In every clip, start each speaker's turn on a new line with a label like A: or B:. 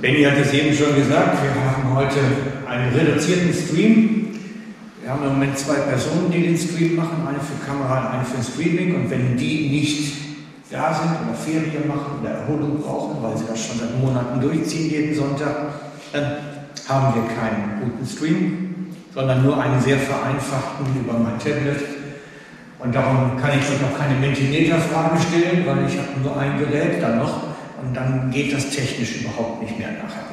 A: Benny hat es eben schon gesagt, wir haben heute einen reduzierten Stream. Wir haben im Moment zwei Personen, die den Stream machen, eine für Kamera und eine für Streaming. Und wenn die nicht da sind oder Ferien machen oder Erholung brauchen, weil sie das schon seit Monaten durchziehen jeden Sonntag, dann haben wir keinen guten Stream, sondern nur einen sehr vereinfachten über mein Tablet. Und darum kann ich euch auch keine Mentimeter-Frage stellen, weil ich habe nur ein Gerät dann noch und dann geht das technisch überhaupt nicht mehr nachher.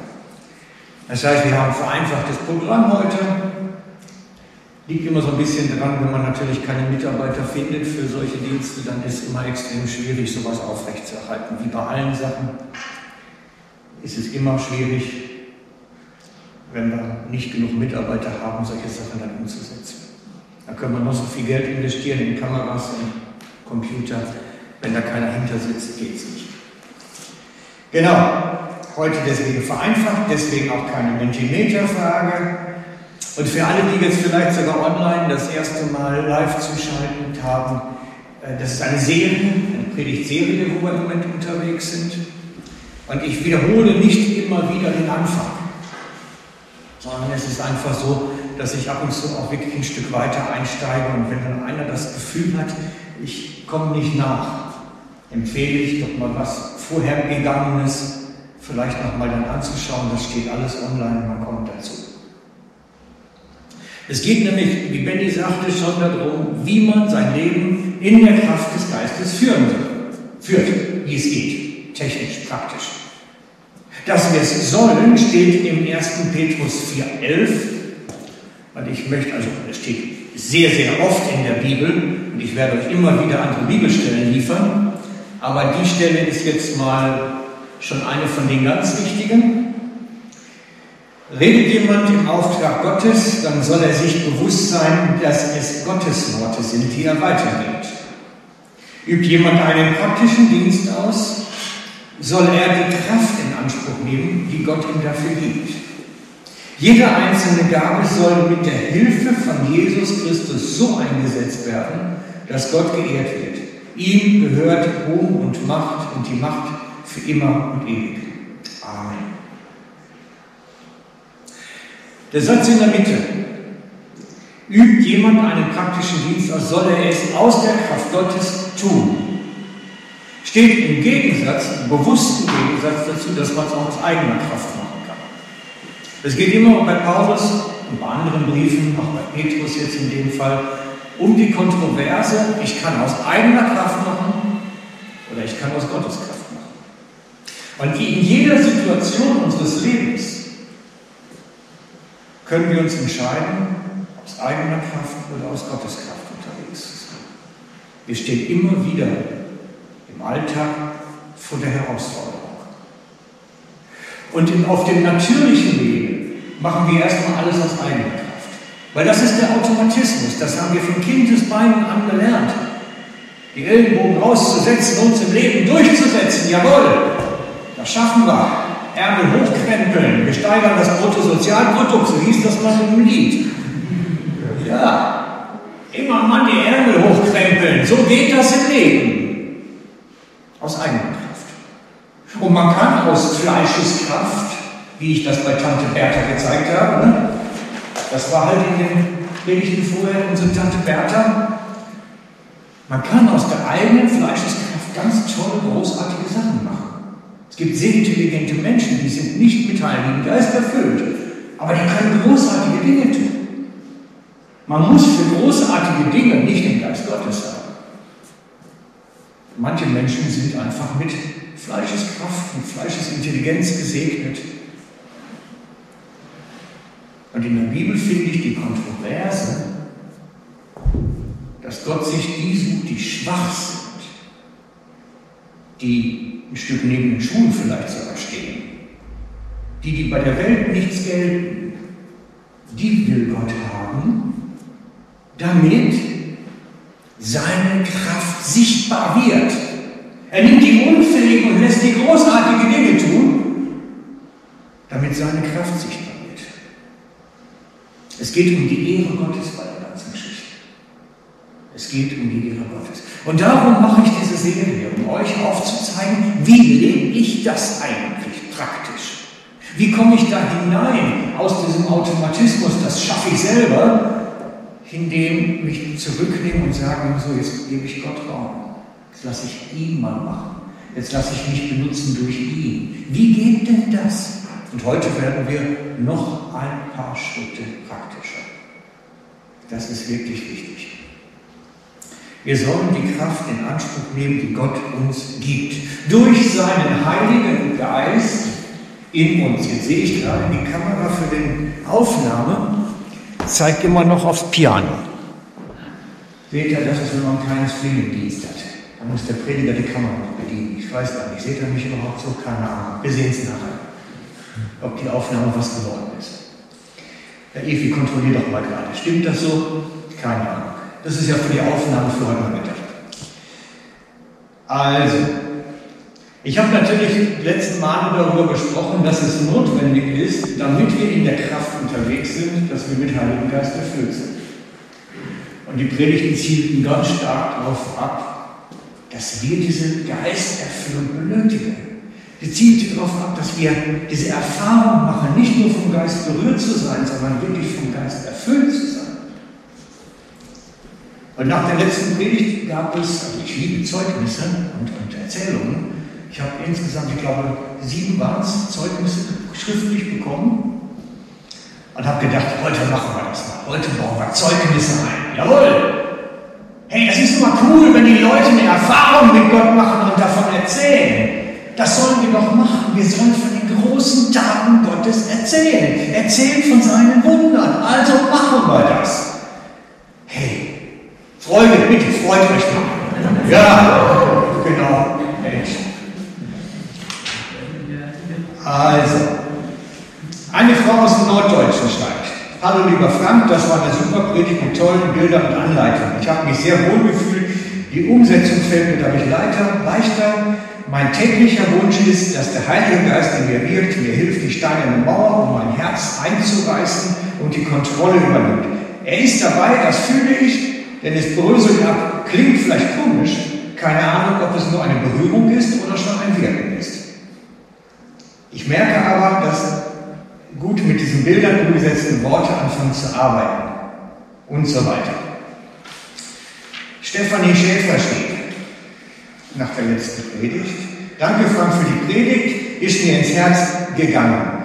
A: Das heißt, wir haben ein vereinfachtes Programm heute. Liegt immer so ein bisschen dran, wenn man natürlich keine Mitarbeiter findet für solche Dienste, dann ist es immer extrem schwierig, sowas aufrechtzuerhalten. Wie bei allen Sachen ist es immer schwierig, wenn wir nicht genug Mitarbeiter haben, solche Sachen dann umzusetzen. Da können wir noch so viel Geld investieren in Kameras und Computer. Wenn da keiner hinter sitzt, geht es nicht. Genau, heute deswegen vereinfacht, deswegen auch keine Mentimeter-Frage. Und für alle, die jetzt vielleicht sogar online das erste Mal live zuschalten haben, äh, das ist eine Serie, eine Predigtserie, wo wir im Moment unterwegs sind. Und ich wiederhole nicht immer wieder den Anfang, sondern es ist einfach so, dass ich ab und zu auch wirklich ein Stück weiter einsteige und wenn dann einer das Gefühl hat, ich komme nicht nach, empfehle ich doch mal was vorhergegangenes vielleicht nochmal dann anzuschauen. Das steht alles online, man kommt dazu. Es geht nämlich, wie Benny sagte, schon darum, wie man sein Leben in der Kraft des Geistes führen soll. Führt, wie es geht, technisch, praktisch. Dass wir es sollen, steht im 1. Petrus 4,11. Und ich möchte, also es steht sehr, sehr oft in der Bibel, und ich werde euch immer wieder andere Bibelstellen liefern, aber die Stelle ist jetzt mal schon eine von den ganz wichtigen. Redet jemand im Auftrag Gottes, dann soll er sich bewusst sein, dass es Gottes Worte sind, die er weitergibt. Übt jemand einen praktischen Dienst aus, soll er die Kraft in Anspruch nehmen, die Gott ihm dafür gibt. Jede einzelne Gabe soll mit der Hilfe von Jesus Christus so eingesetzt werden, dass Gott geehrt wird. Ihm gehört Ruhm und Macht und die Macht für immer und ewig. Amen. Der Satz in der Mitte. Übt jemand einen praktischen Dienst aus, soll er es aus der Kraft Gottes tun. Steht im Gegensatz, im bewussten Gegensatz dazu, dass man es auch aus eigener Kraft machen kann. Es geht immer bei Paulus und bei anderen Briefen, auch bei Petrus jetzt in dem Fall, um die Kontroverse, ich kann aus eigener Kraft machen oder ich kann aus Gottes Kraft machen. Und in jeder Situation unseres Lebens können wir uns entscheiden, aus eigener Kraft oder aus Gottes Kraft unterwegs zu sein. Wir stehen immer wieder im Alltag vor der Herausforderung. Und auf dem natürlichen Wege machen wir erstmal alles aus eigener Kraft. Weil das ist der Automatismus, das haben wir von Kindesbeinen an gelernt. Die Ellenbogen rauszusetzen, uns im Leben durchzusetzen, jawohl, das schaffen wir. Ärmel hochkrempeln, wir steigern das Bruttosozialprodukt, so hieß das mal im Lied. Ja, immer mal die Ärmel hochkrempeln, so geht das im Leben. Aus eigener Kraft. Und man kann aus Fleischeskraft, wie ich das bei Tante Bertha gezeigt habe, ne? Das war halt in den Predigten vorher unsere Tante Bertha. Man kann aus der eigenen Fleischeskraft ganz tolle, großartige Sachen machen. Es gibt sehr intelligente Menschen, die sind nicht mit Heiligen Geist erfüllt, aber die können großartige Dinge tun. Man muss für großartige Dinge nicht den Geist Gottes haben. Manche Menschen sind einfach mit Fleischeskraft, mit Fleischesintelligenz gesegnet. Und in der Bibel finde ich die Kontroverse, dass Gott sich die sucht, die schwach sind, die ein Stück neben den Schuhen vielleicht sogar stehen, die, die bei der Welt nichts gelten, die will Gott haben, damit seine Kraft sichtbar wird. Er nimmt die Unfähigen und lässt die großartige Dinge tun, damit seine Kraft sichtbar wird. Es geht um die Ehre Gottes bei der ganzen Geschichte. Es geht um die Ehre Gottes. Und darum mache ich diese Serie, um euch aufzuzeigen, wie lebe ich das eigentlich praktisch? Wie komme ich da hinein aus diesem Automatismus, das schaffe ich selber, indem mich zurücknehmen und sagen, so, jetzt gebe ich Gott Raum. Jetzt lasse ich ihn mal machen. Jetzt lasse ich mich benutzen durch ihn. Wie geht denn das? Und heute werden wir noch ein paar Schritte praktischer. Das ist wirklich wichtig. Wir sollen die Kraft in Anspruch nehmen, die Gott uns gibt. Durch seinen Heiligen Geist in uns. Jetzt sehe ich gerade die Kamera für die Aufnahme, zeigt immer noch aufs Piano. Seht ihr, das ist, wenn man ein kleines Streamingdienst hat. Dann muss der Prediger die Kamera noch bedienen. Ich weiß gar nicht, seht ihr mich überhaupt so? Keine Ahnung. Wir sehen es nachher, ob die Aufnahme was geworden ist. Herr Evi, kontrollier doch mal gerade. Stimmt das so? Keine Ahnung. Das ist ja für die Aufnahme für heute Mittag. Also, ich habe natürlich letzten Mal darüber gesprochen, dass es notwendig ist, damit wir in der Kraft unterwegs sind, dass wir mit Heiligen Geist erfüllt sind. Und die Predigten zielten ganz stark darauf ab, dass wir diese Geisterfüllung benötigen. Die zielte darauf ab, dass wir diese Erfahrung machen, nicht nur vom Geist berührt zu sein, sondern wirklich vom Geist erfüllt zu sein. Und nach der letzten Predigt gab es, also ich liebe Zeugnisse und, und Erzählungen. Ich habe insgesamt, ich glaube, sieben waren es, Zeugnisse schriftlich bekommen und habe gedacht, heute machen wir das mal. Heute bauen wir Zeugnisse ein. Jawohl! Hey, das ist immer cool, wenn die Leute eine Erfahrung mit Gott machen und davon erzählen. Das sollen wir doch machen. Wir sollen von den großen Taten Gottes erzählen. Erzählen von seinen Wundern. Also machen wir das. Hey, Freude, bitte, freut euch mal. Ja, genau. Also, eine Frau aus dem Norddeutschen schreibt, Hallo lieber Frank, das war eine super Predigt mit tollen Bildern und Anleitungen. Ich habe mich sehr wohl gefühlt. Die Umsetzung fällt mir dadurch leichter, leichter. Mein täglicher Wunsch ist, dass der Heilige Geist in mir wirkt, mir hilft, die steinerne Mauer um mein Herz einzureißen und die Kontrolle übernimmt. Er ist dabei, das fühle ich, denn es bröselt ab, klingt vielleicht komisch, keine Ahnung, ob es nur eine Berührung ist oder schon ein Wirken ist. Ich merke aber, dass gut mit diesen Bildern umgesetzten Worte anfangen zu arbeiten und so weiter. Stefanie Schäfer schrieb nach der letzten Predigt, danke Frank für die Predigt, ist mir ins Herz gegangen.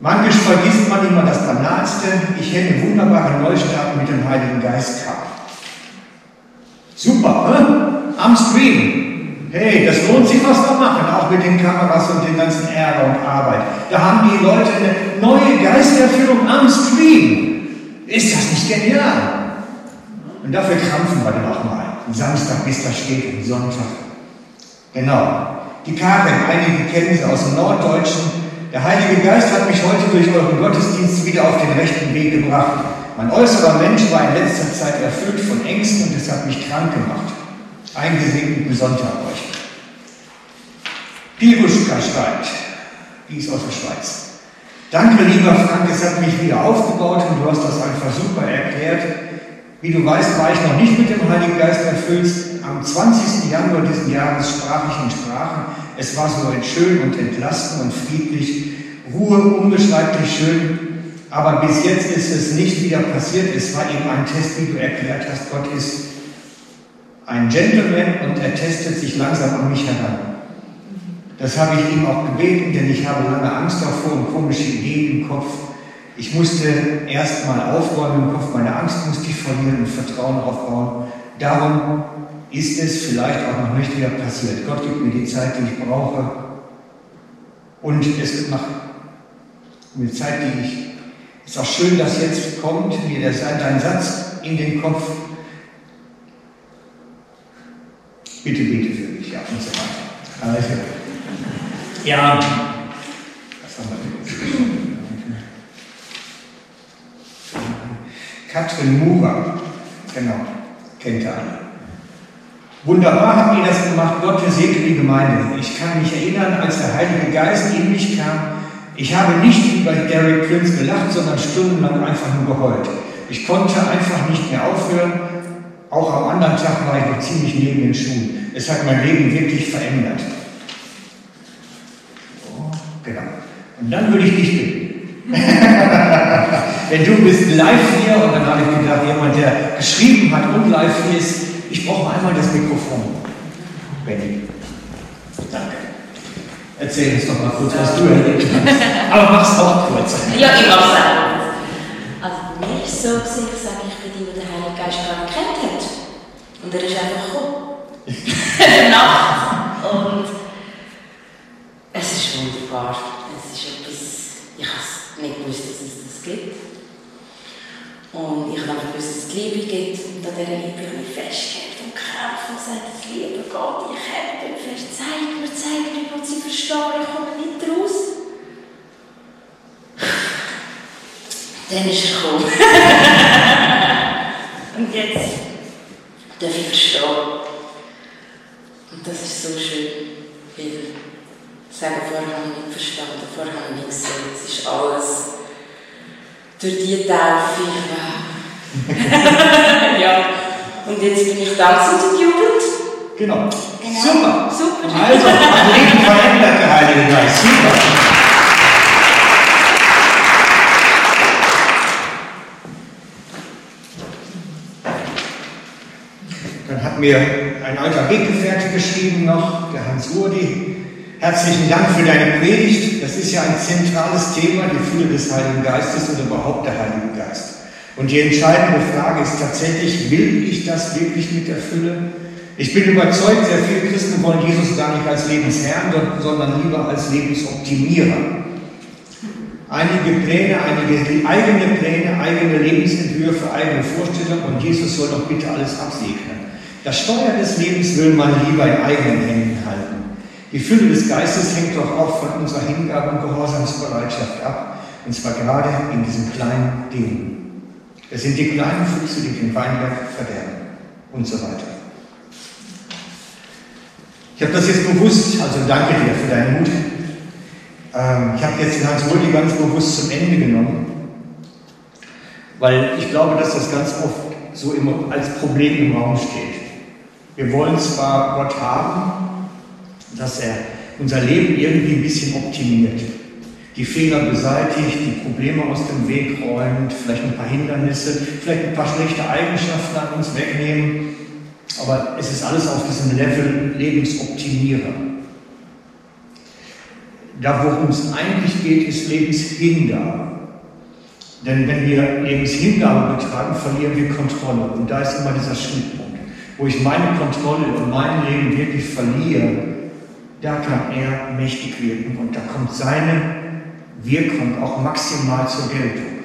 A: Manchmal vergisst man immer das Banalste, ich hätte wunderbare Neustart mit dem Heiligen Geist gehabt. Super, ne? am Stream. Hey, das lohnt sich, was wir machen, auch mit den Kameras und den ganzen Ärger und Arbeit. Da haben die Leute eine neue Geisterführung am Stream. Ist das nicht genial? Und dafür krampfen wir dann auch mal. Samstag, bis da steht und Sonntag. Genau. Die Karin, einige kennen sie aus dem Norddeutschen. Der Heilige Geist hat mich heute durch euren Gottesdienst wieder auf den rechten Weg gebracht. Mein äußerer Mensch war in letzter Zeit erfüllt von Ängsten und es hat mich krank gemacht. Einen gesegneten Sonntag euch. Piruschka schreibt, die ist aus der Schweiz. Danke, lieber Frank, es hat mich wieder aufgebaut und du hast das einfach super erklärt. Wie du weißt, war ich noch nicht mit dem Heiligen Geist erfüllt. Am 20. Januar dieses Jahres sprach ich in Sprachen. Es war so schön und entlastend und friedlich. Ruhe, unbeschreiblich schön. Aber bis jetzt ist es nicht wieder passiert. Es war eben ein Test, wie du erklärt hast. Gott ist ein Gentleman und er testet sich langsam an mich heran. Das habe ich ihm auch gebeten, denn ich habe lange Angst davor und komische Ideen im Kopf. Ich musste erst mal aufräumen im Kopf, meine Angst musste ich verlieren und Vertrauen aufbauen. Darum ist es vielleicht auch noch nicht wieder passiert. Gott gibt mir die Zeit, die ich brauche. Und es nach eine Zeit, die ich ist auch schön, dass jetzt kommt mir der, dein Satz in den Kopf. Bitte bete für mich, ja, und so weiter. Also, ja, was haben wir denn Katrin Mura, genau, kennt ihr alle. Wunderbar habt ihr das gemacht. Gott segne die Gemeinde. Ich kann mich erinnern, als der Heilige Geist in mich kam, ich habe nicht wie bei Derek Prince gelacht, sondern stundenlang einfach nur geheult. Ich konnte einfach nicht mehr aufhören. Auch am anderen Tag war ich noch ziemlich neben den Schuhen. Es hat mein Leben wirklich verändert. Oh, genau. Und dann würde ich dich bitten. Wenn du bist live hier und dann habe ich gedacht, jemand, der geschrieben hat und live hier ist, ich brauche mal einmal das Mikrofon. Benny. Danke. Erzähl uns doch mal kurz, was du erlebt hast. Aber mach's auch kurz.
B: Ja, ich mach's auch. Also bei mir ist es so, gewesen, ich sage, ich bin die, die den Heiligen Geist gar nicht kennt hat. Und er ist einfach gekommen. In der Nacht. Und es ist wunderbar. Es ist etwas, ich habe es nicht gewusst, dass es das gibt. Und ich habe gewusst, dass es Liebe gibt. Und an dieser Liebe habe ich festgehalten und gekämpft und gesagt, das Liebe Gott, ich mir fest, zeig mir, zeig mir, ich will sie verstehen, ich komme nicht raus. Dann ist er gekommen. und jetzt darf ich verstehen. Und das ist so schön, weil sagen, vorher habe ich nicht verstanden, vorher habe ich nicht gesehen. Es ist alles durch die Taufe. ja. Und jetzt bin ich dankbar zur Jugend.
A: Genau.
B: Genau.
A: Super.
B: Super.
A: Also, mein Leben verändert der Heilige Geist. Super. Dann hat mir ein alter Weggefährte geschrieben noch, der Hans Urdi. Herzlichen Dank für deine Predigt. Das ist ja ein zentrales Thema, die Fülle des Heiligen Geistes und überhaupt der Heilige Geist. Und die entscheidende Frage ist tatsächlich, will ich das wirklich mit der Fülle? Ich bin überzeugt, sehr viele Christen wollen Jesus gar nicht als Lebensherrn, sondern lieber als Lebensoptimierer. Einige Pläne, einige eigene Pläne, eigene Lebensentwürfe, eigene Vorstellungen und Jesus soll doch bitte alles absegnen. Das Steuer des Lebens will man lieber in eigenen Händen. Die Fülle des Geistes hängt doch auch von unserer Hingabe und Gehorsamsbereitschaft ab, und zwar gerade in diesen kleinen Dingen. Es sind die kleinen Füchse, die den Weinberg verderben und so weiter. Ich habe das jetzt bewusst, also danke dir für deinen Mut. Ähm, ich habe jetzt den Hans Rudi ganz bewusst zum Ende genommen, weil ich glaube, dass das ganz oft so immer als Problem im Raum steht. Wir wollen zwar Gott haben, dass er unser Leben irgendwie ein bisschen optimiert. Die Fehler beseitigt, die Probleme aus dem Weg räumt, vielleicht ein paar Hindernisse, vielleicht ein paar schlechte Eigenschaften an uns wegnehmen. Aber es ist alles auf diesem Level Lebensoptimierer. Da, worum es eigentlich geht, ist Lebenshingabe. Denn wenn wir Lebenshingabe betreiben, verlieren wir Kontrolle. Und da ist immer dieser Schnittpunkt. Wo ich meine Kontrolle und mein Leben wirklich verliere, da kann er mächtig wirken und da kommt seine Wirkung auch maximal zur Geltung.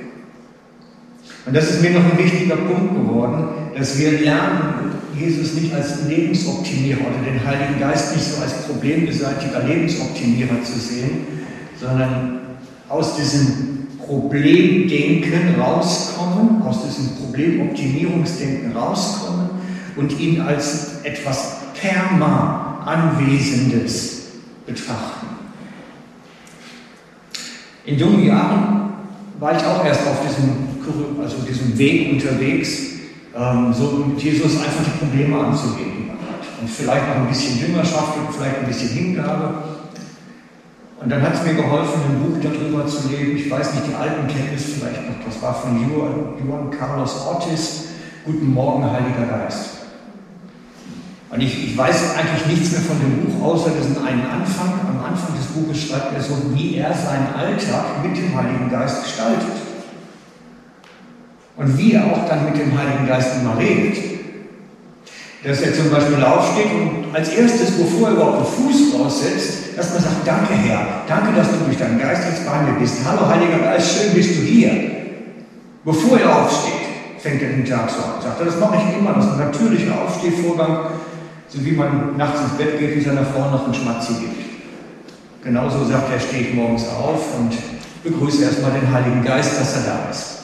A: Und das ist mir noch ein wichtiger Punkt geworden, dass wir lernen, Jesus nicht als Lebensoptimierer oder den Heiligen Geist nicht so als problembeseitiger Lebensoptimierer zu sehen, sondern aus diesem Problemdenken rauskommen, aus diesem Problemoptimierungsdenken rauskommen und ihn als etwas perma Anwesendes betrachten. In jungen Jahren war ich auch erst auf diesem, also diesem Weg unterwegs, ähm, so mit Jesus einfach die Probleme anzugehen. Und vielleicht noch ein bisschen Jüngerschaft und vielleicht ein bisschen Hingabe. Und dann hat es mir geholfen, ein Buch darüber zu lesen. Ich weiß nicht, die alten kennen es vielleicht noch. Das war von Juan Carlos Ortiz. Guten Morgen, Heiliger Geist. Und ich, ich, weiß eigentlich nichts mehr von dem Buch, außer diesen einen Anfang. Am Anfang des Buches schreibt er so, wie er seinen Alltag mit dem Heiligen Geist gestaltet. Und wie er auch dann mit dem Heiligen Geist immer redet. Dass er zum Beispiel aufsteht und als erstes, bevor er überhaupt den Fuß raussetzt, erstmal sagt, danke Herr, danke, dass du durch deinen Geist jetzt bei mir bist. Hallo Heiliger Geist, schön bist du hier. Bevor er aufsteht, fängt er den Tag so an. Sagt er, das mache ich immer, das ist ein natürlicher Aufstehvorgang so wie man nachts ins Bett geht und seiner Frau noch einen Schmatzi gibt. Genauso sagt er, stehe ich morgens auf und begrüße erstmal den Heiligen Geist, dass er da ist.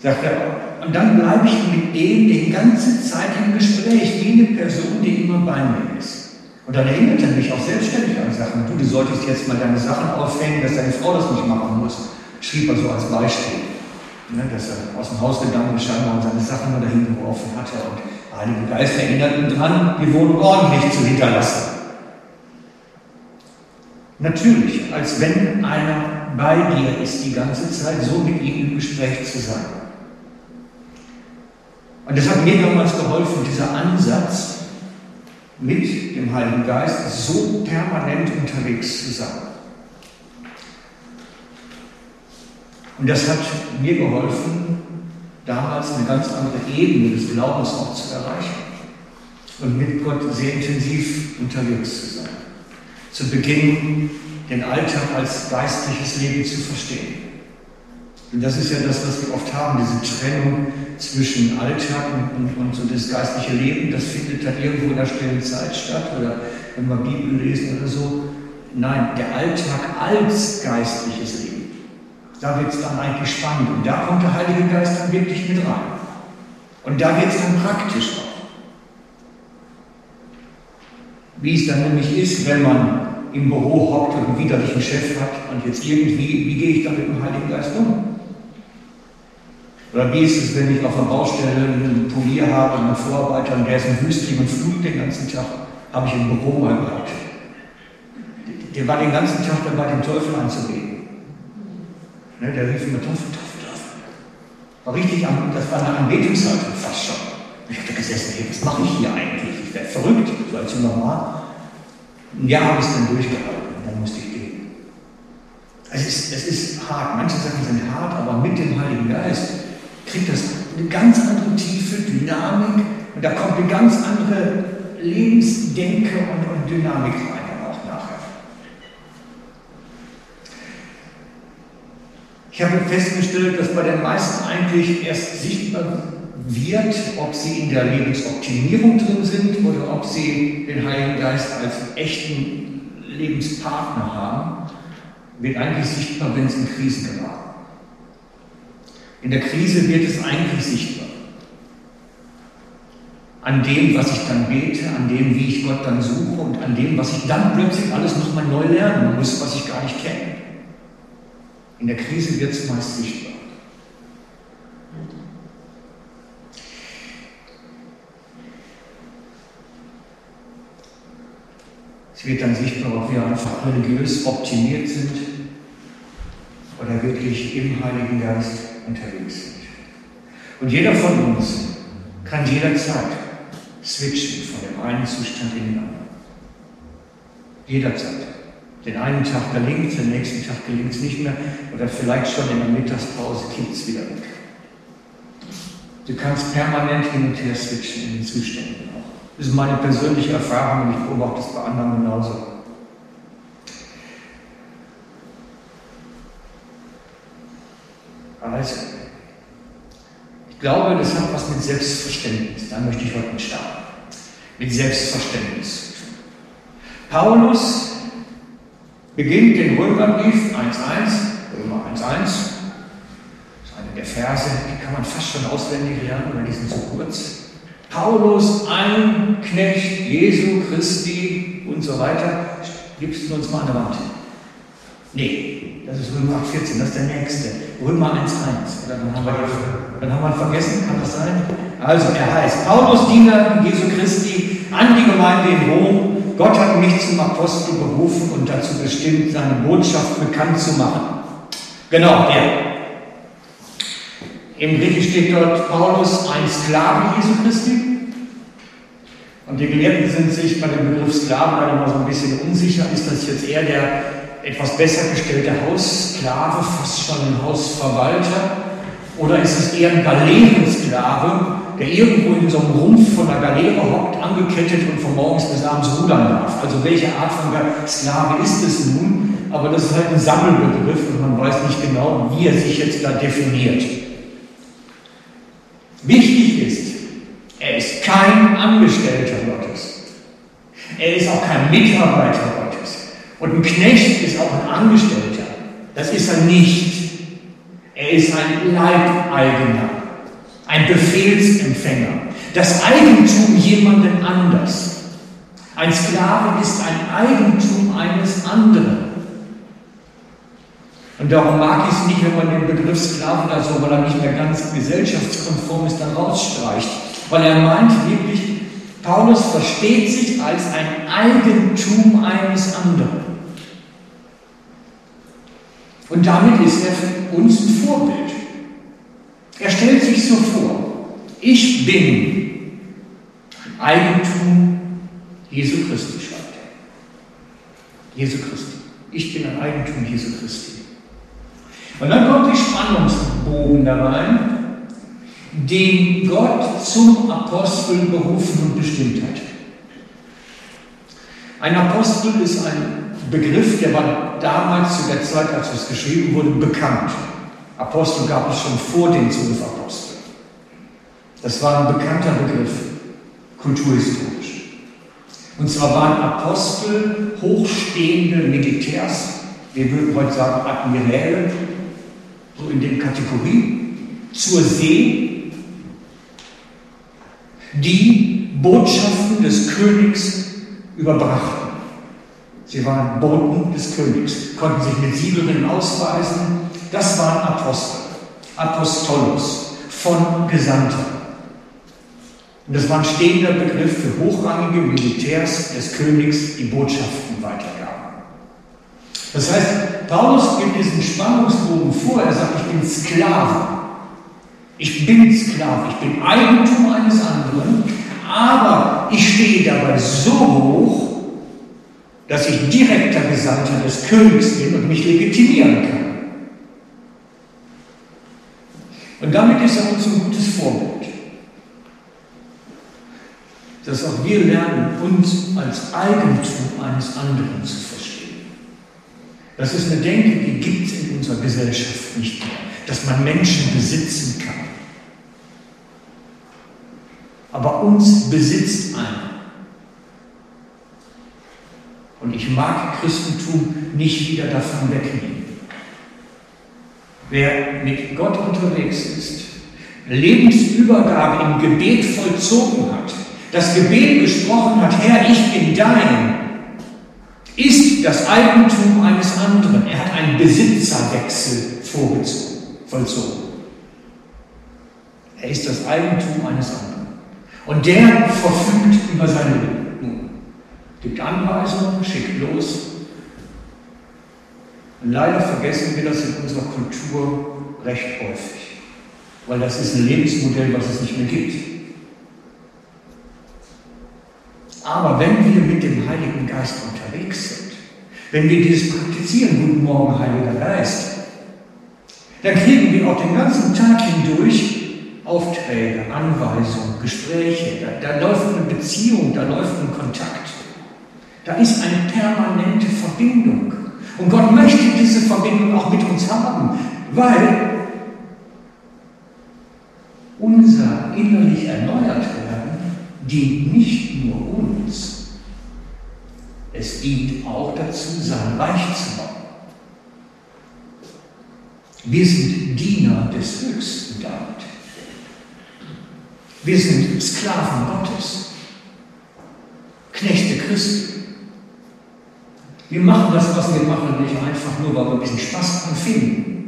A: Sagt er, und dann bleibe ich mit dem die ganze Zeit im Gespräch, wie eine Person, die immer bei mir ist. Und dann erinnert er mich auch selbstständig an Sachen. Du, du solltest jetzt mal deine Sachen aufhängen, dass deine Frau das nicht machen muss. Schrieb er so als Beispiel. Ne, dass er aus dem Haus gegangen ist, scheinbar und seine Sachen nur dahin geworfen hatte. Und Heilige Geist erinnert ihn dran, die Wohnung ordentlich zu hinterlassen. Natürlich, als wenn einer bei dir ist die ganze Zeit, so mit ihm im Gespräch zu sein. Und das hat mir damals geholfen, dieser Ansatz, mit dem Heiligen Geist so permanent unterwegs zu sein. Und das hat mir geholfen, damals eine ganz andere Ebene des Glaubens auch zu erreichen und mit Gott sehr intensiv unterwegs zu sein. Zu Beginn den Alltag als geistliches Leben zu verstehen. Und das ist ja das, was wir oft haben, diese Trennung zwischen Alltag und, und, und so das geistliche Leben, das findet dann irgendwo in der stillen Zeit statt oder wenn wir Bibel lesen oder so. Nein, der Alltag als geistliches Leben. Da wird es dann eigentlich spannend und da kommt der Heilige Geist dann wirklich mit rein. Und da wird es dann praktisch auch. Wie es dann nämlich ist, wenn man im Büro hockt und einen widerlichen Chef hat und jetzt irgendwie, wie gehe ich da mit dem Heiligen Geist um? Oder wie ist es, wenn ich auf der Baustelle einen Polier habe, einen Vorarbeiter, und der ist ein Wüstling und flucht den ganzen Tag, habe ich im Büro mal gehabt. Der war den ganzen Tag dabei, den Teufel anzubeten. Ne, der rief immer Teufel, Teufel, Teufel. War richtig, am, das war eine Anbetungshaltung fast schon. Ich habe da gesessen, hey, was mache ich hier eigentlich? Ich werde verrückt, so als Mann. Ein Jahr habe ich es dann durchgehalten und dann musste ich gehen. Es ist, es ist hart, manche Sachen sind hart, aber mit dem Heiligen Geist kriegt das eine ganz andere tiefe Dynamik und da kommt eine ganz andere Lebensdenke und, und Dynamik rein auch nachher. Ich habe festgestellt, dass bei den meisten eigentlich erst sichtbar wird, ob sie in der Lebensoptimierung drin sind oder ob sie den Heiligen Geist als echten Lebenspartner haben, wird eigentlich sichtbar, wenn sie in Krisen geraten. In der Krise wird es eigentlich sichtbar. An dem, was ich dann bete, an dem, wie ich Gott dann suche und an dem, was ich dann plötzlich alles nochmal neu lernen muss, was ich gar nicht kenne. In der Krise wird es meist sichtbar. Es wird dann sichtbar, ob wir einfach religiös optimiert sind oder wirklich im Heiligen Geist unterwegs sind. Und jeder von uns kann jederzeit switchen von dem einen Zustand in den anderen. Jederzeit. Den einen Tag gelingt es, den nächsten Tag gelingt es nicht mehr oder vielleicht schon in der Mittagspause kippt es wieder weg. Du kannst permanent hin und her switchen in den Zuständen auch. Das ist meine persönliche Erfahrung und ich beobachte es bei anderen genauso. Also, ich glaube, das hat was mit Selbstverständnis. Da möchte ich heute mit starten. Mit Selbstverständnis. Paulus beginnt den Römerbrief 1.1, Römer 1.1. Das ist eine der Verse, die kann man fast schon auswendig lernen, weil die sind zu kurz. Paulus, ein Knecht Jesu Christi und so weiter. Gibst du uns mal an der Wand? Nee, das ist Römer 8,14, das ist der nächste. Römer 1,1. Dann, haben wir, dann haben wir vergessen, kann das sein? Also, er heißt Paulus, Diener Jesu Christi, an die Gemeinde in Rom. Gott hat mich zum Apostel berufen und dazu bestimmt, seine Botschaft bekannt zu machen. Genau, der. Im Griechisch steht dort Paulus, ein Sklave Jesu Christi. Und die Gelehrten sind sich bei dem Begriff Sklave dann immer so ein bisschen unsicher. Ist das jetzt eher der etwas besser gestellte Haussklave, fast schon ein Hausverwalter? Oder ist es eher ein Galeerensklave, der irgendwo in so einem Rumpf von der Galeere hockt, angekettet und von morgens bis abends rudern darf? Also welche Art von Sklave ist es nun? Aber das ist halt ein Sammelbegriff und man weiß nicht genau, wie er sich jetzt da definiert. Wichtig ist, er ist kein Angestellter Gottes. Er ist auch kein Mitarbeiter Gottes. Und ein Knecht ist auch ein Angestellter. Das ist er nicht. Er ist ein Leibeigener, ein Befehlsempfänger, das Eigentum jemanden anders. Ein Sklave ist ein Eigentum eines anderen. Und darum mag ich es nicht, wenn man den Begriff Sklaven, also weil er nicht mehr ganz gesellschaftskonform ist, dann rausstreicht. Weil er meint wirklich, Paulus versteht sich als ein Eigentum eines anderen. Und damit ist er für uns ein Vorbild. Er stellt sich so vor, ich bin Eigentum Jesu Christi, schreibt er. Jesu Christi. Ich bin ein Eigentum Jesu Christi. Und dann kommt die Spannungsbogen da rein, den Gott zum Apostel berufen und bestimmt hat. Ein Apostel ist ein Begriff, der war damals zu der Zeit, als es geschrieben wurde, bekannt. Apostel gab es schon vor den zwölf Aposteln. Das war ein bekannter Begriff, kulturhistorisch. Und zwar waren Apostel hochstehende Militärs, wir würden heute sagen Admiräle, so in den Kategorien, zur See, die Botschaften des Königs überbrachten. Sie waren Boten des Königs, konnten sich mit Siegelringen ausweisen. Das waren Apostel, Apostolos, von Gesandten. Und das war ein stehender Begriff für hochrangige Militärs des Königs, die Botschaften weitergaben. Das heißt, Paulus gibt diesen Spannungsbogen vor. Er sagt, ich bin Sklave. Ich bin Sklave. Ich bin Eigentum eines anderen. Aber ich stehe dabei so hoch, dass ich direkter Gesandter des Königs bin und mich legitimieren kann. Und damit ist er uns ein gutes Vorbild. Dass auch wir lernen, uns als Eigentum eines anderen zu verstehen. Das ist eine Denke, die gibt es in unserer Gesellschaft nicht mehr, dass man Menschen besitzen kann. Aber uns besitzt einer. Und ich mag Christentum nicht wieder davon wegnehmen. Wer mit Gott unterwegs ist, Lebensübergabe im Gebet vollzogen hat, das Gebet gesprochen hat, Herr, ich bin dein, ist das Eigentum eines anderen. Er hat einen Besitzerwechsel vollzogen. Er ist das Eigentum eines anderen. Und der verfügt über sein Leben. Gibt Anweisungen, schickt los. Leider vergessen wir das in unserer Kultur recht häufig, weil das ist ein Lebensmodell, was es nicht mehr gibt. Aber wenn wir mit dem Heiligen Geist unterwegs sind, wenn wir dieses praktizieren, guten Morgen, Heiliger Geist, dann kriegen wir auch den ganzen Tag hindurch Aufträge, Anweisungen, Gespräche, da, da läuft eine Beziehung, da läuft ein Kontakt. Da ist eine permanente Verbindung. Und Gott möchte diese Verbindung auch mit uns haben, weil unser innerlich erneuert werden dient nicht nur uns, es dient auch dazu, sein Reich zu bauen. Wir sind Diener des Höchsten damit. Wir sind Sklaven Gottes, Knechte Christi. Wir machen das, was wir machen, nicht einfach nur, weil wir ein bisschen Spaß dran finden,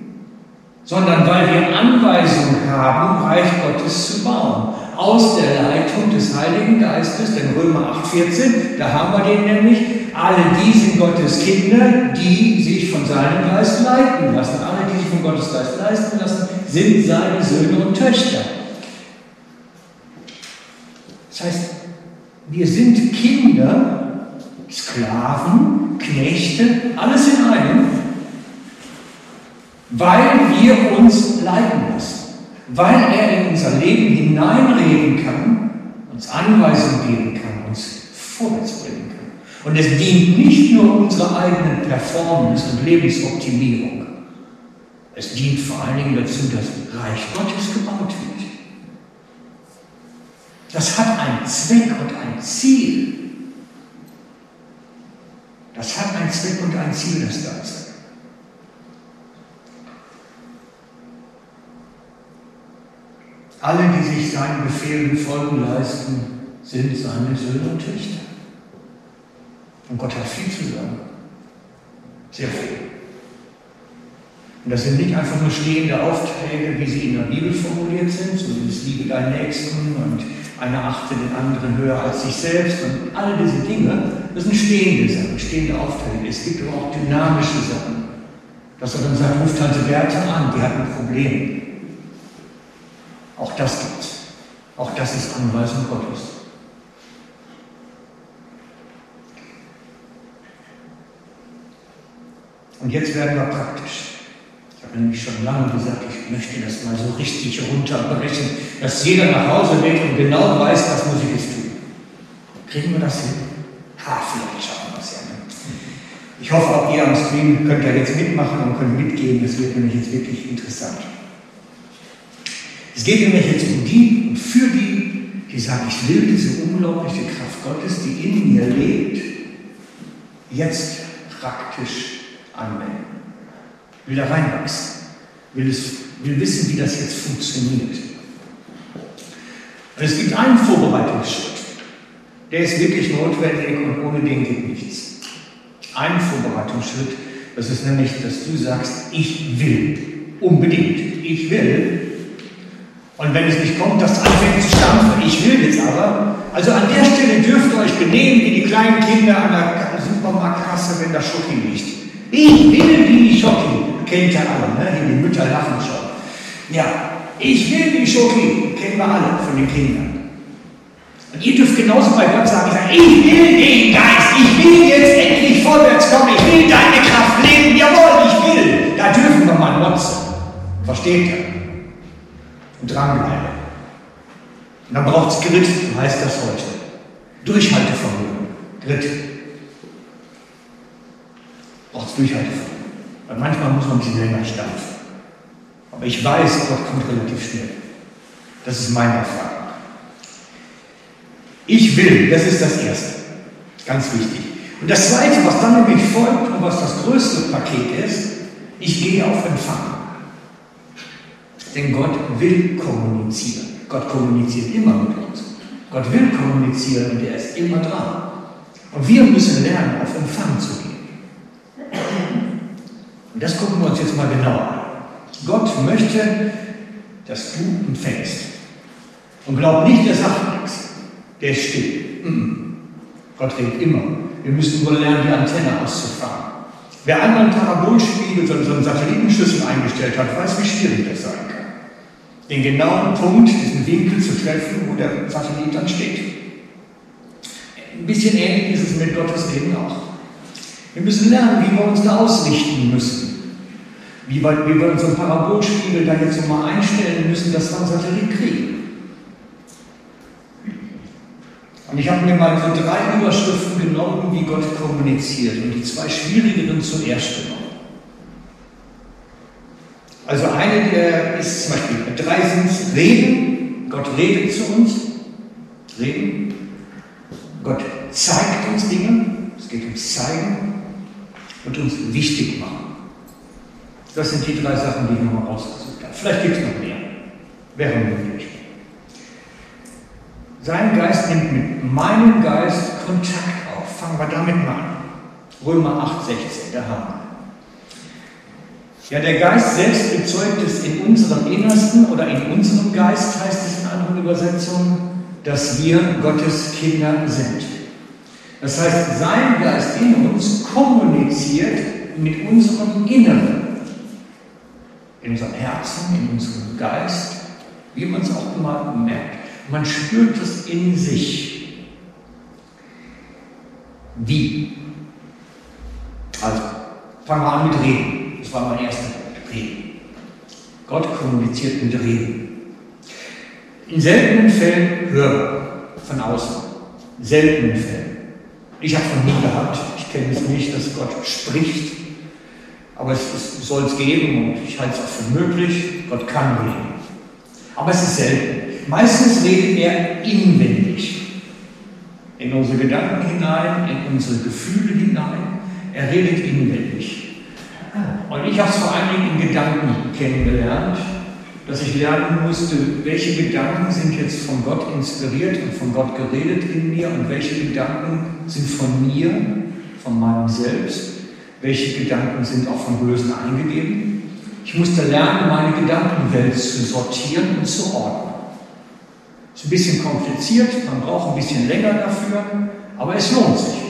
A: sondern weil wir Anweisungen haben, Reich Gottes zu bauen. Aus der Leitung des Heiligen Geistes, denn Römer 8,14, da haben wir den nämlich, alle die sind Gottes Kinder, die sich von seinem Geist leiten lassen. Alle, die sich von Gottes Geist leisten lassen, sind seine Söhne und Töchter. Das heißt, wir sind Kinder, Sklaven, Knechte, alles in einem, weil wir uns leiten lassen, weil er in unser Leben hineinreden kann, uns Anweisungen geben kann, uns vorwärts bringen kann. Und es dient nicht nur unserer eigenen Performance und Lebensoptimierung, es dient vor allen Dingen dazu, dass Reich Gottes gebaut wird. Das hat einen Zweck und ein Ziel. Das hat einen Zweck und ein Ziel, das Ganze. Alle, die sich seinen Befehlen folgen leisten, sind seine Söhne und Töchter. Und Gott hat viel zu sagen. Sehr viel. Und das sind nicht einfach nur stehende Aufträge, wie sie in der Bibel formuliert sind, so dieses Liebe deinen Nächsten und einer achte den anderen höher als sich selbst und all diese Dinge, das sind stehende Sachen, stehende Aufträge. Es gibt aber auch dynamische Sachen. Dass er dann sagt, ruft Tante Bertha an, die hat ein Problem. Auch das gibt's. Auch das ist Anweisung Gottes. Und jetzt werden wir praktisch. Nämlich schon lange gesagt, ich möchte das mal so richtig runterbrechen, dass jeder nach Hause geht und genau weiß, was muss ich jetzt tun. Kriegen wir das hin? Ha, vielleicht schaffen wir es ja. Ne? Ich hoffe, auch ihr am Stream könnt ja jetzt mitmachen und könnt mitgehen. Das wird nämlich jetzt wirklich interessant. Es geht nämlich jetzt um die und für die, die sagen, ich will diese unglaubliche Kraft Gottes, die in mir lebt, jetzt praktisch anwenden. Will da reinwachsen. Will, es, will wissen, wie das jetzt funktioniert. Und es gibt einen Vorbereitungsschritt. Der ist wirklich notwendig und ohne den geht nichts. Ein Vorbereitungsschritt, das ist nämlich, dass du sagst, ich will. Unbedingt. Ich will. Und wenn es nicht kommt, dass anfängt zu stampfen, ich will jetzt aber. Also an der Stelle dürft ihr euch benehmen wie die kleinen Kinder an der Supermarktkasse, wenn da Schoki liegt. Ich will die Schoki. Kennt ihr alle, ne? Die Mütter lachen schon. Ja, ich will die Schoki. Kennen wir alle von den Kindern. Und ihr dürft genauso bei Gott sagen, ich will den Geist, ich will jetzt endlich vorwärts kommen, ich will deine Kraft leben, jawohl, ich will. Da dürfen wir mal motzen. Versteht ihr? Und dranbleiben. Und dann braucht es Grit, so heißt das heute. Durchhaltevermögen. Grit. Braucht es Durchhaltevermögen. Weil manchmal muss man ein bisschen länger stampfen. Aber ich weiß, Gott kommt relativ schnell. Das ist meine Erfahrung. Ich will, das ist das Erste. Ganz wichtig. Und das Zweite, was dann nämlich folgt und was das größte Paket ist, ich gehe auf Empfang. Denn Gott will kommunizieren. Gott kommuniziert immer mit uns. Gott will kommunizieren und er ist immer dran. Und wir müssen lernen, auf Empfang zu gehen. Und das gucken wir uns jetzt mal genauer an. Gott möchte, dass du empfängst. Und glaub nicht, er sagt nichts der ist still. Gott redet immer. Wir müssen nur lernen, die Antenne auszufahren. Wer einmal einen Parabolspiegel, so einen Satellitenschüssel eingestellt hat, weiß, wie schwierig das sein kann. Den genauen Punkt, diesen Winkel zu treffen, wo der Satellit dann steht. Ein bisschen ähnlich ist es mit Gottes Reden auch. Wir müssen lernen, wie wir uns da ausrichten müssen. Wie wir, wie wir unseren Parabolspiegel da jetzt mal einstellen müssen, dass wir einen Satellit kriegen. Und ich habe mir mal so drei Überschriften genommen, wie Gott kommuniziert und die zwei schwierigeren zuerst genommen. Also eine der ist zum Beispiel, drei sind Reden. Gott redet zu uns. Reden. Gott zeigt uns Dinge. Es geht ums Zeigen und uns wichtig machen. Das sind die drei Sachen, die ich nochmal rausgesucht habe. Vielleicht gibt es noch mehr. Wäre möglich. Sein Geist nimmt mit meinem Geist Kontakt auf. Fangen wir damit mal an. Römer 8, 16, da haben wir. Ja, der Geist selbst bezeugt es in unserem Innersten oder in unserem Geist, heißt es in anderen Übersetzungen, dass wir Gottes Kinder sind. Das heißt, sein Geist in uns kommuniziert mit unserem Inneren, in unserem Herzen, in unserem Geist, wie man es auch immer merkt. Man spürt es in sich. Wie? Also, fangen wir an mit Reden. Das war mein erster Punkt. Reden. Gott kommuniziert mit Reden. In seltenen Fällen Hörer von außen. In seltenen Fällen. Ich habe noch nie gehabt. Ich kenne es nicht, dass Gott spricht. Aber es, soll es geben und ich halte es auch für möglich. Gott kann reden. Aber es ist selten. Meistens redet er inwendig. In unsere Gedanken hinein, in unsere Gefühle hinein. Er redet inwendig. Und ich habe es vor allen Dingen in Gedanken kennengelernt, dass ich lernen musste, welche Gedanken sind jetzt von Gott inspiriert und von Gott geredet in mir und welche Gedanken sind von mir, von meinem Selbst, welche Gedanken sind auch vom Bösen eingegeben. Ich musste lernen, meine Gedankenwelt zu sortieren und zu ordnen. Ist ein bisschen kompliziert, man braucht ein bisschen länger dafür, aber es lohnt sich.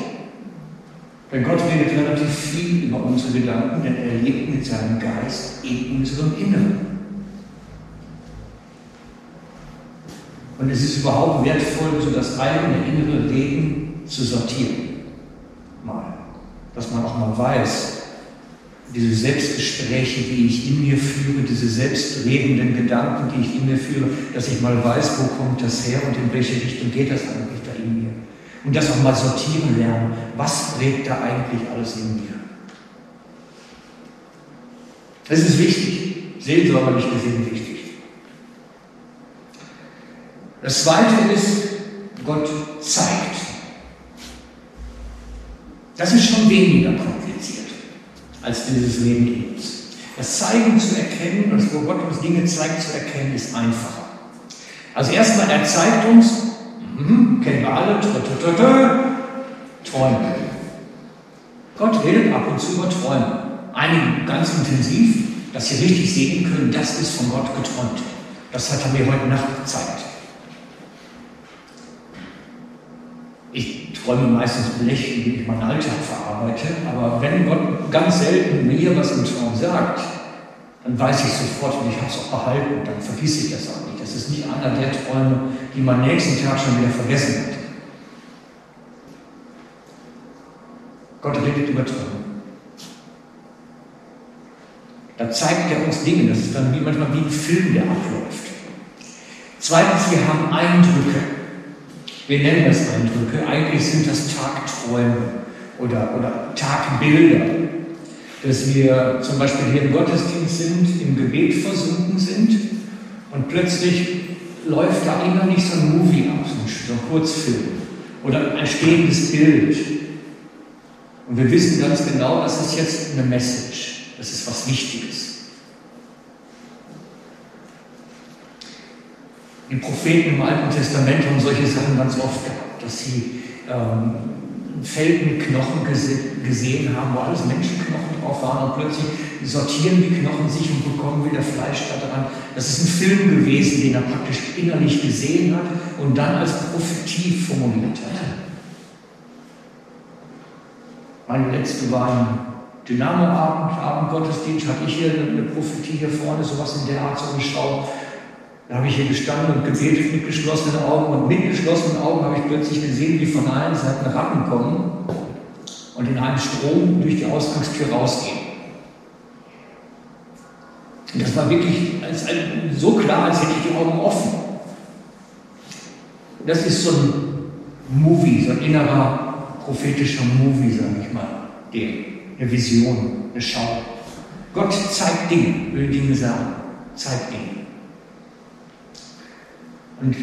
A: Denn Gott redet relativ viel über unsere Gedanken, denn er lebt mit seinem Geist in unserem Inneren. Und es ist überhaupt wertvoll, so das eigene innere Leben zu sortieren. Mal. Dass man auch mal weiß, diese Selbstgespräche, die ich in mir führe, diese selbstredenden Gedanken, die ich in mir führe, dass ich mal weiß, wo kommt das her und in welche Richtung geht das eigentlich da in mir. Und das auch mal sortieren lernen. Was prägt da eigentlich alles in mir? Das ist wichtig, seelsorgerlich gesehen wichtig. Das zweite ist, Gott zeigt. Das ist schon weniger kompliziert als dieses Leben uns. Das Zeigen zu erkennen, das wo Gott uns Dinge zeigt zu erkennen, ist einfacher. Also erstmal, er zeigt uns, mhm, kennen wir alle, Träume. Gott redet ab und zu über Träume. Einige ganz intensiv, dass Sie richtig sehen können, das ist von Gott geträumt. Das hat er mir heute Nacht gezeigt. Ich träume meistens schlecht, indem ich meinen Alltag verarbeite, aber wenn Gott ganz selten mir was im Traum sagt, dann weiß ich sofort und ich habe es auch behalten dann vergesse ich das auch nicht. Das ist nicht einer der Träume, die man nächsten Tag schon wieder vergessen hat. Gott redet über Träume. Da zeigt er uns Dinge, das ist dann wie manchmal wie ein Film, der abläuft. Zweitens, wir haben Eindrücke. Wir nennen das Eindrücke. Eigentlich sind das Tagträume oder, oder Tagbilder. Dass wir zum Beispiel hier im Gottesdienst sind, im Gebet versunken sind und plötzlich läuft da innerlich so ein Movie ab, so ein Kurzfilm oder ein stehendes Bild. Und wir wissen ganz genau, das ist jetzt eine Message, das ist was Wichtiges. Die Propheten im Alten Testament haben solche Sachen ganz oft gehabt, dass sie ähm, Feld Knochen gese gesehen haben, wo alles Menschenknochen drauf waren und plötzlich sortieren die Knochen sich und bekommen wieder Fleisch da dran. Das ist ein Film gewesen, den er praktisch innerlich gesehen hat und dann als Prophetie formuliert hat. Meine letzte war ein Dynamo-Abend, Abendgottesdienst, hatte ich hier eine Prophetie hier vorne, sowas in der Art so geschaut. Da habe ich hier gestanden und gebetet mit geschlossenen Augen und mit geschlossenen Augen habe ich plötzlich gesehen, wie von allen Seiten Ratten kommen und in einem Strom durch die Ausgangstür rausgehen. Und das war wirklich so klar, als hätte ich die Augen offen. Das ist so ein Movie, so ein innerer prophetischer Movie, sage ich mal, der, eine Vision, eine Schau. Gott zeigt Dinge, will Dinge sagen, zeigt Dinge. Und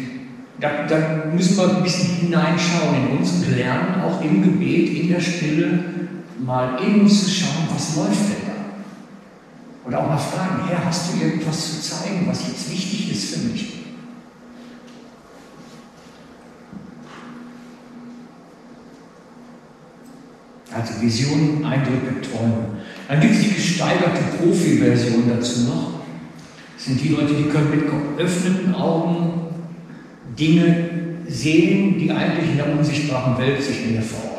A: da, da, müssen wir ein bisschen hineinschauen in uns und lernen, auch im Gebet, in der Stille, mal uns zu schauen, was läuft denn da? Oder auch mal fragen, Herr, hast du irgendwas zu zeigen, was jetzt wichtig ist für mich? Also Visionen, Eindrücke, Träume. Dann gibt es die gesteigerte Profi-Version dazu noch. Das sind die Leute, die können mit geöffneten Augen Dinge sehen, die eigentlich in der unsichtbaren Welt sich näher verorten.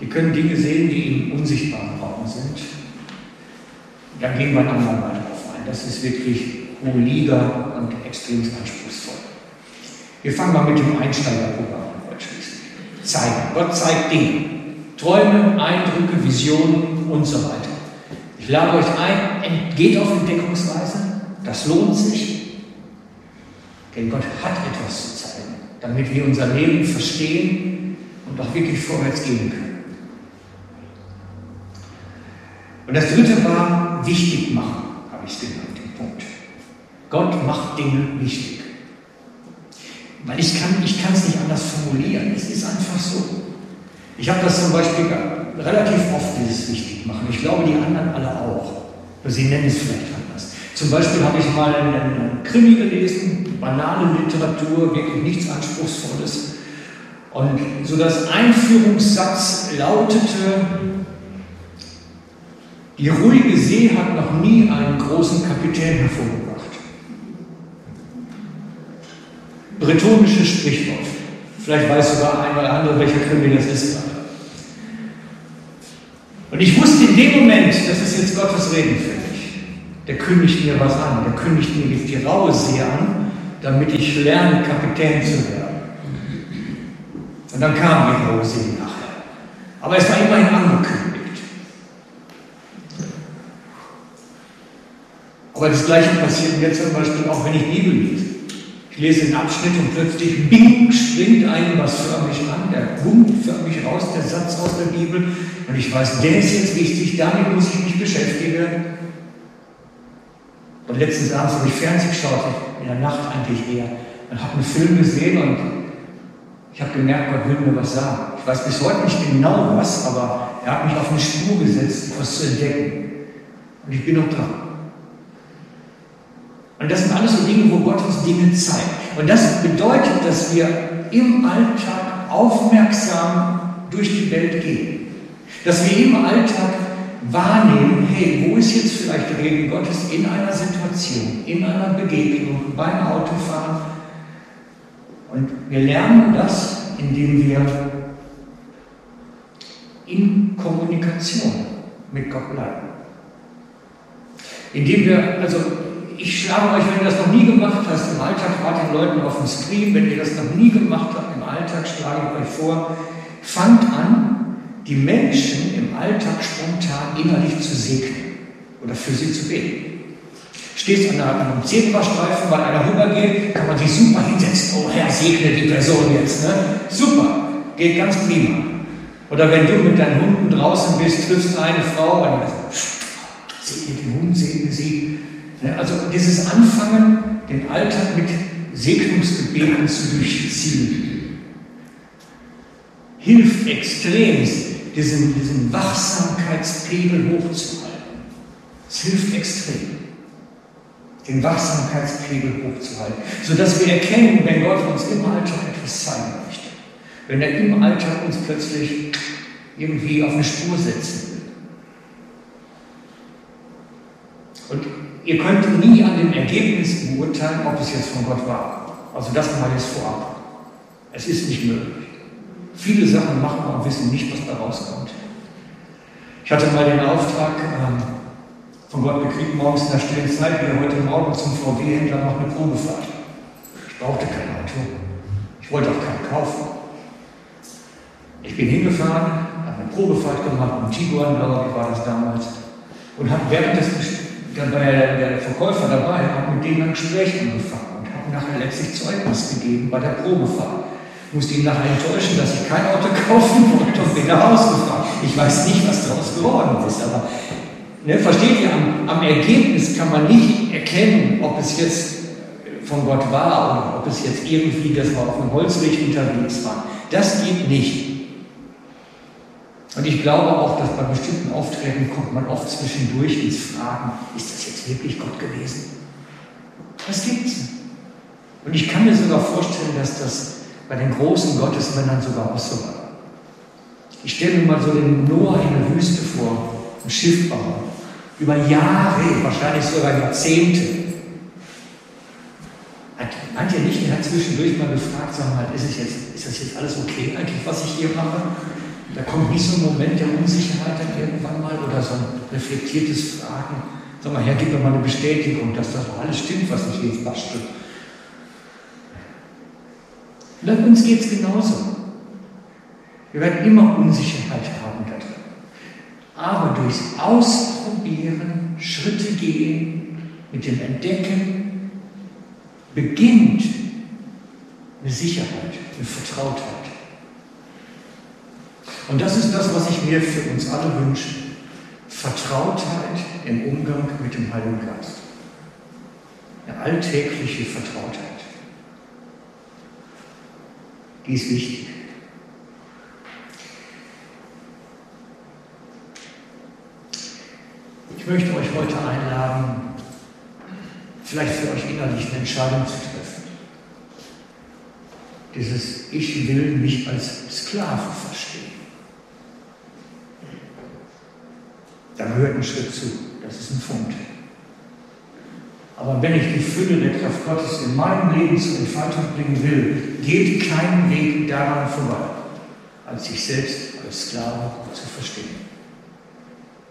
A: Die können Dinge sehen, die im unsichtbaren Raum sind. Da gehen wir ein andermal drauf ein. Das ist wirklich hohe Liga und extrem anspruchsvoll. Wir fangen mal mit dem Einsteigerprogramm an schließlich. Zeigen. Gott zeigt Dinge. Träume, Eindrücke, Visionen und so weiter. Ich lade euch ein, geht auf Entdeckungsreise. Das lohnt sich. Denn Gott hat etwas zu zeigen, damit wir unser Leben verstehen und auch wirklich vorwärts gehen können. Und das dritte war wichtig machen, habe ich es genannt, den Punkt. Gott macht Dinge wichtig. Weil ich kann ich es nicht anders formulieren. Es ist einfach so. Ich habe das zum Beispiel relativ oft, dieses wichtig machen. Ich glaube, die anderen alle auch. Sie nennen es vielleicht anders. Zum Beispiel habe ich mal einen Krimi gelesen, banale Literatur, wirklich nichts Anspruchsvolles. Und so das Einführungssatz lautete, die ruhige See hat noch nie einen großen Kapitän hervorgebracht. Bretonisches Sprichwort. Vielleicht weiß sogar ein oder andere, welcher Krimi das ist. Und ich wusste in dem Moment, das ist jetzt Gottes Reden für. Der kündigt mir was an, der kündigt mir die raue See an, damit ich lerne, Kapitän zu werden. Und dann kam die raue See nachher. Aber es war immerhin angekündigt. Aber das Gleiche passiert mir zum Beispiel auch, wenn ich Bibel lese. Ich lese einen Abschnitt und plötzlich bing, springt einem was förmlich an, der bummt förmlich raus, der Satz aus der Bibel. Und ich weiß, der ist jetzt wichtig, damit muss ich mich beschäftigen. Und letztens Abends habe ich Fernsehen geschaut, in der Nacht eigentlich eher, und habe einen Film gesehen und ich habe gemerkt, Gott will mir was sagen. Ich weiß bis heute nicht genau was, aber er hat mich auf eine Spur gesetzt, etwas zu entdecken. Und ich bin noch dran. Und das sind alles so Dinge, wo Gott uns Dinge zeigt. Und das bedeutet, dass wir im Alltag aufmerksam durch die Welt gehen. Dass wir im Alltag wahrnehmen, hey, wo ist jetzt vielleicht Reden Gottes in einer Situation, in einer Begegnung, beim Autofahren. Und wir lernen das, indem wir in Kommunikation mit Gott bleiben. Indem wir, also ich schlage euch, wenn ihr das noch nie gemacht habt, im Alltag wart ihr Leuten auf dem Screen, wenn ihr das noch nie gemacht habt, im Alltag schlage ich euch vor, fangt an, die Menschen im Alltag spontan innerlich zu segnen oder für sie zu beten. Stehst an einem Zebrastreifen, weil einer rübergeht, kann man sich super hinsetzen. Oh Herr, segne die Person jetzt. Ne? Super, geht ganz prima. Oder wenn du mit deinen Hunden draußen bist, triffst eine Frau und segne den Hund, segne sie. Also dieses Anfangen, den Alltag mit Segnungsgebeten zu durchziehen, hilft extrem, diesen, diesen Wachsamkeitspegel hochzuhalten. Es hilft extrem, den Wachsamkeitspegel hochzuhalten, sodass wir erkennen, wenn Gott uns im Alltag etwas zeigen möchte, wenn er im Alltag uns plötzlich irgendwie auf eine Spur setzen will. Und Ihr könnt nie an dem Ergebnis beurteilen, ob es jetzt von Gott war. Also das mal jetzt vorab. Es ist nicht möglich. Viele Sachen machen und wissen nicht, was da rauskommt. Ich hatte mal den Auftrag ähm, von Gott gekriegt, morgens in der stillen Zeit, wie heute Morgen zum VW-Händler noch eine Probefahrt. Ich brauchte kein Auto. Ich wollte auch keinen kaufen. Ich bin hingefahren, habe eine Probefahrt gemacht, mit Tiguan, glaube ich, war das damals, und habe während des dann war der, der Verkäufer dabei, habe mit denen ein Gespräch angefangen und habe nachher letztlich Zeugnis gegeben bei der Probefahrt. Ich musste ihn nachher enttäuschen, dass ich kein Auto kaufen wollte und bin nach Hause gefahren. Ich weiß nicht, was daraus geworden ist, aber ne, versteht ihr, am, am Ergebnis kann man nicht erkennen, ob es jetzt von Gott war oder ob es jetzt irgendwie, dass wir auf einem Holzweg unterwegs waren. Das geht nicht. Und ich glaube auch, dass bei bestimmten Auftritten kommt man oft zwischendurch ins Fragen, ist das jetzt wirklich Gott gewesen? Das gibt's. Und ich kann mir sogar vorstellen, dass das bei den großen Gottesmännern sogar auch so war. Ich stelle mir mal so den Noah in der Wüste vor, ein Schiffbauer, über Jahre, wahrscheinlich sogar Jahrzehnte. Meint ihr nicht, er hat zwischendurch mal gefragt, sag mal, ist, es jetzt, ist das jetzt alles okay eigentlich, was ich hier mache? Da kommt nicht so ein Moment der Unsicherheit dann irgendwann mal oder so ein reflektiertes Fragen. Sag mal, Herr, gib mir mal eine Bestätigung, dass das alles stimmt, was ich jetzt bastel. Und uns geht es genauso. Wir werden immer Unsicherheit haben da drin. Aber durchs Ausprobieren, Schritte gehen, mit dem Entdecken, beginnt eine Sicherheit, eine Vertrautheit. Und das ist das, was ich mir für uns alle wünsche. Vertrautheit im Umgang mit dem Heiligen Geist. Eine alltägliche Vertrautheit. Die ist wichtig. Ich möchte euch heute einladen, vielleicht für euch innerlich eine Entscheidung zu treffen. Dieses Ich will mich als Sklave verstehen. Da gehört ein Schritt zu. Das ist ein Fund. Aber wenn ich die Fülle der Kraft Gottes in meinem Leben zur Entfaltung bringen will, geht kein Weg daran vorbei, als sich selbst als Sklave zu verstehen.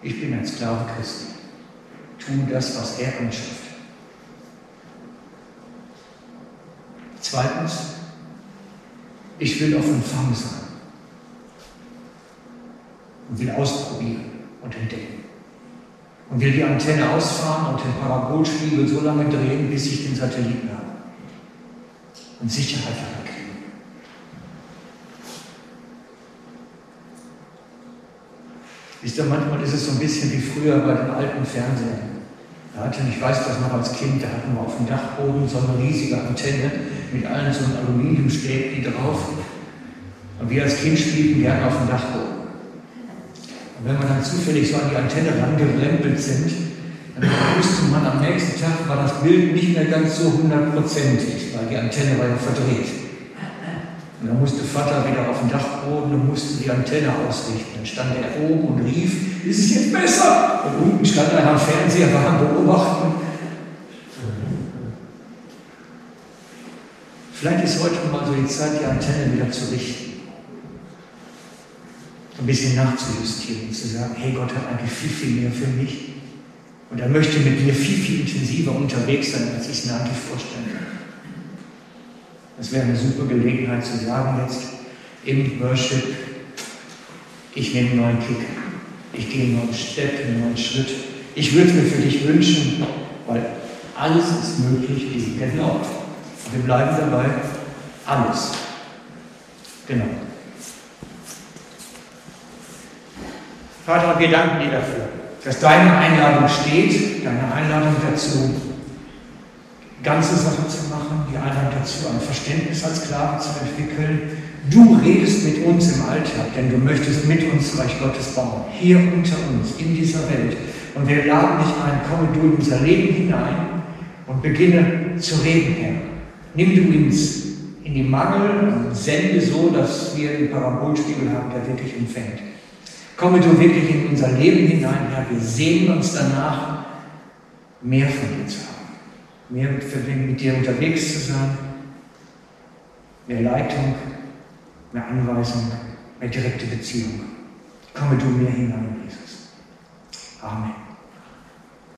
A: Ich bin ein Sklave Christi. Tu das, was er anschafft. Zweitens, ich will auf Empfang sein und will ausprobieren und entdecken. Und will die Antenne ausfahren und den Parabolspiegel so lange drehen, bis ich den Satelliten habe. Und Sicherheit kriegen. Wisst ihr, manchmal ist es so ein bisschen wie früher bei den alten Fernsehern. Da hatten, ich weiß das noch als Kind, da hatten wir auf dem Dachboden so eine riesige Antenne mit allen so einem Aluminiumstäbchen drauf. Und wir als Kind spielten gerne auf dem Dachboden. Und wenn wir dann zufällig so an die Antenne rangerempelt sind, dann wusste man am nächsten Tag, war das Bild nicht mehr ganz so hundertprozentig, weil die Antenne war ja verdreht. Und dann musste Vater wieder auf den Dachboden und musste die Antenne ausrichten. Dann stand er oben und rief, ist es jetzt besser? Und unten stand einer am Fernseher, war am Beobachten. Vielleicht ist heute mal so die Zeit, die Antenne wieder zu richten. Ein bisschen nachzujustieren und zu sagen, hey, Gott hat eigentlich viel, viel mehr für mich. Und er möchte mit mir viel, viel intensiver unterwegs sein, als ich es mir eigentlich vorstellen kann. Das wäre eine super Gelegenheit zu sagen jetzt im Worship, ich nehme einen neuen Kick, ich gehe einen neuen Step, einen neuen Schritt. Ich würde mir für dich wünschen, weil alles ist möglich, der glaubt. Wir bleiben dabei, alles. Genau. Vater, wir danken dir dafür, dass deine Einladung steht, deine Einladung dazu, ganze Sache zu machen, die Einladung dazu, ein Verständnis als Sklave zu entwickeln. Du redest mit uns im Alltag, denn du möchtest mit uns Reich Gottes bauen, hier unter uns, in dieser Welt. Und wir laden dich ein, komme du in unser Leben hinein und beginne zu reden, Herr. Nimm du uns in die Mangel und sende so, dass wir einen Parabolspiegel haben, der wirklich empfängt. Komme du wirklich in unser Leben hinein, Herr. Wir sehnen uns danach, mehr von dir zu haben mehr mit dir unterwegs zu sein, mehr Leitung, mehr Anweisung, mehr direkte Beziehung. Komme du mir hinein, Jesus. Amen.